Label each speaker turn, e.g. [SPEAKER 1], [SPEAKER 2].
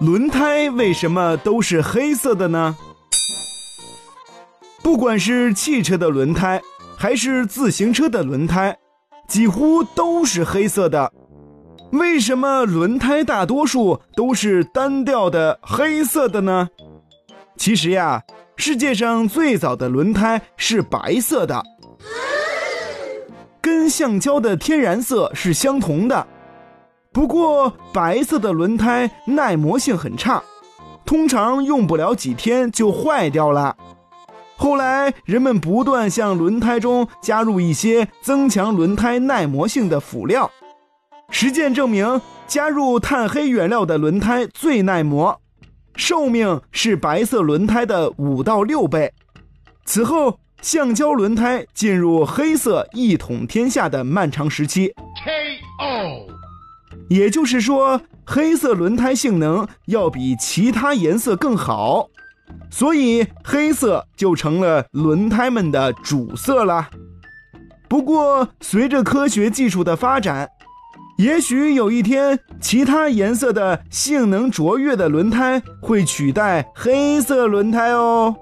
[SPEAKER 1] 轮胎为什么都是黑色的呢？不管是汽车的轮胎，还是自行车的轮胎，几乎都是黑色的。为什么轮胎大多数都是单调的黑色的呢？其实呀，世界上最早的轮胎是白色的，跟橡胶的天然色是相同的。不过，白色的轮胎耐磨性很差，通常用不了几天就坏掉了。后来，人们不断向轮胎中加入一些增强轮胎耐磨性的辅料。实践证明，加入碳黑原料的轮胎最耐磨，寿命是白色轮胎的五到六倍。此后，橡胶轮胎进入黑色一统天下的漫长时期。K.O. 也就是说黑色轮胎性能要比其他颜色更好所以黑色就成了轮胎们的主色了不过随着科学技术的发展也许有一天其他颜色的性能卓越的轮胎会取代黑色轮胎哦。